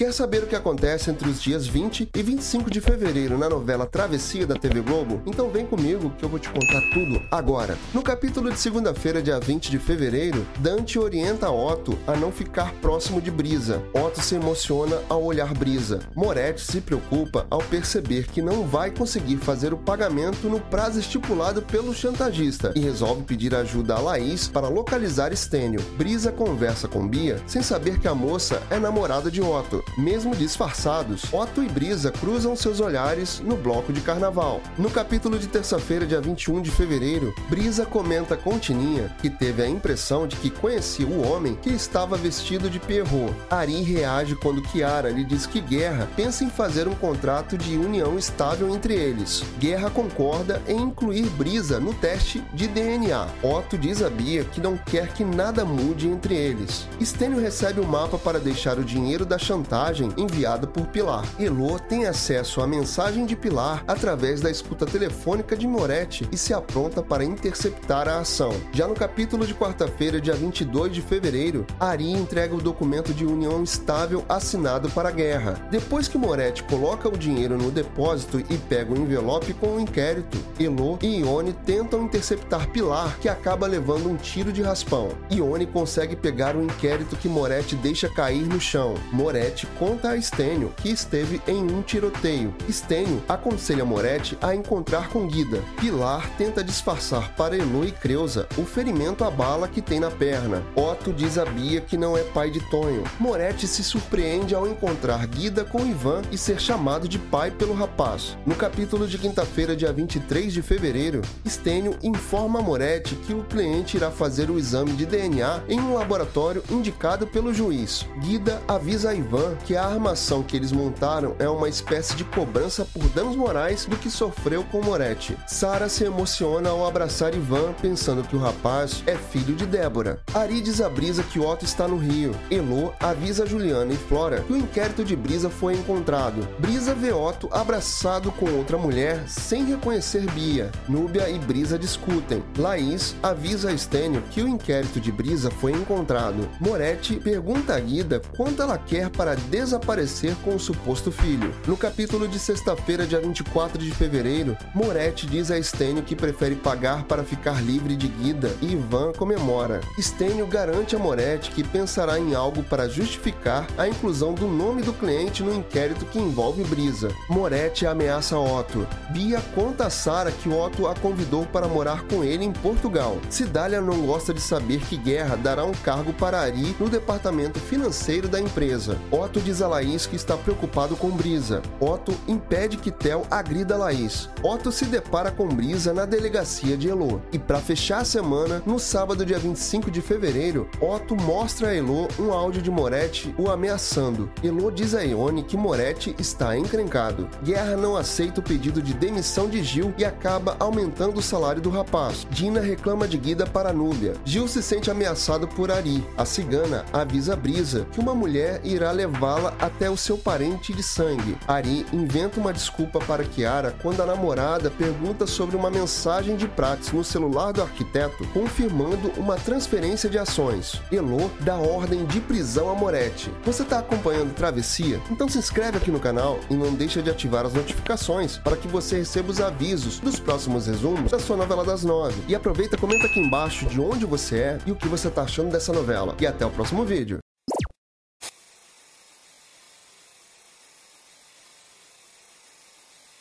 Quer saber o que acontece entre os dias 20 e 25 de fevereiro na novela Travessia da TV Globo? Então vem comigo que eu vou te contar tudo agora. No capítulo de segunda-feira, dia 20 de fevereiro, Dante orienta Otto a não ficar próximo de Brisa. Otto se emociona ao olhar Brisa. Moretti se preocupa ao perceber que não vai conseguir fazer o pagamento no prazo estipulado pelo chantagista e resolve pedir ajuda a Laís para localizar Stênio. Brisa conversa com Bia sem saber que a moça é namorada de Otto. Mesmo disfarçados, Otto e Brisa cruzam seus olhares no bloco de carnaval. No capítulo de terça-feira, dia 21 de fevereiro, Brisa comenta com Tininha que teve a impressão de que conhecia o homem que estava vestido de Pierrot. Ari reage quando Kiara lhe diz que Guerra pensa em fazer um contrato de união estável entre eles. Guerra concorda em incluir Brisa no teste de DNA. Otto diz a Bia que não quer que nada mude entre eles. Stênio recebe o mapa para deixar o dinheiro da chantagem enviado por Pilar. Elo tem acesso à mensagem de Pilar através da escuta telefônica de Moretti e se apronta para interceptar a ação. Já no capítulo de quarta-feira, dia 22 de fevereiro, Ari entrega o documento de união estável assinado para a guerra. Depois que Moretti coloca o dinheiro no depósito e pega o envelope com o inquérito, Elo e Ione tentam interceptar Pilar, que acaba levando um tiro de raspão. Ione consegue pegar o inquérito que Moretti deixa cair no chão. Moretti conta a Stênio que esteve em um tiroteio. Stênio aconselha Moretti a encontrar com Guida. Pilar tenta disfarçar para Elo e Creuza o ferimento à bala que tem na perna. Otto diz a Bia que não é pai de Tonho. Moretti se surpreende ao encontrar Guida com Ivan e ser chamado de pai pelo rapaz. No capítulo de quinta-feira, dia 23 de fevereiro, Stênio informa Moretti que o cliente irá fazer o exame de DNA em um laboratório indicado pelo juiz. Guida avisa a Ivan que a armação que eles montaram é uma espécie de cobrança por danos morais do que sofreu com Moretti. Sara se emociona ao abraçar Ivan, pensando que o rapaz é filho de Débora. Ari diz a Brisa que Otto está no Rio. Elo avisa Juliana e Flora que o inquérito de Brisa foi encontrado. Brisa vê Otto abraçado com outra mulher sem reconhecer Bia. Núbia e Brisa discutem. Laís avisa a Stênio que o inquérito de Brisa foi encontrado. Moretti pergunta a Guida quanto ela quer para desaparecer com o suposto filho. No capítulo de sexta-feira, dia 24 de fevereiro, Moretti diz a Stênio que prefere pagar para ficar livre de Guida e Ivan comemora. Stênio garante a Moretti que pensará em algo para justificar a inclusão do nome do cliente no inquérito que envolve Brisa. Moretti ameaça Otto. Bia conta a Sara que Otto a convidou para morar com ele em Portugal. Cidália não gosta de saber que Guerra dará um cargo para Ari no departamento financeiro da empresa. Otto diz a Laís que está preocupado com Brisa. Otto impede que Tel agrida Laís. Otto se depara com Brisa na delegacia de Elo. E para fechar a semana, no sábado, dia 25 de fevereiro, Otto mostra a Elo um áudio de Moretti o ameaçando. Elo diz a Ione que Moretti está encrencado. Guerra não aceita o pedido de demissão de Gil e acaba aumentando o salário do rapaz. Dina reclama de Guida para Núbia. Gil se sente ameaçado por Ari. A cigana avisa Brisa que uma mulher irá levá-la até o seu parente de sangue. Ari inventa uma desculpa para Kiara quando a namorada pergunta sobre uma mensagem de Prates no celular do arquiteto, confirmando uma transferência de ações. Elo dá ordem de prisão a Moretti. Você está acompanhando Travessia? Então se inscreve aqui no canal e não deixa de ativar as notificações para que você receba os avisos dos próximos resumos da sua novela das nove. E aproveita comenta aqui embaixo de onde você é e o que você está achando dessa novela. E até o próximo vídeo.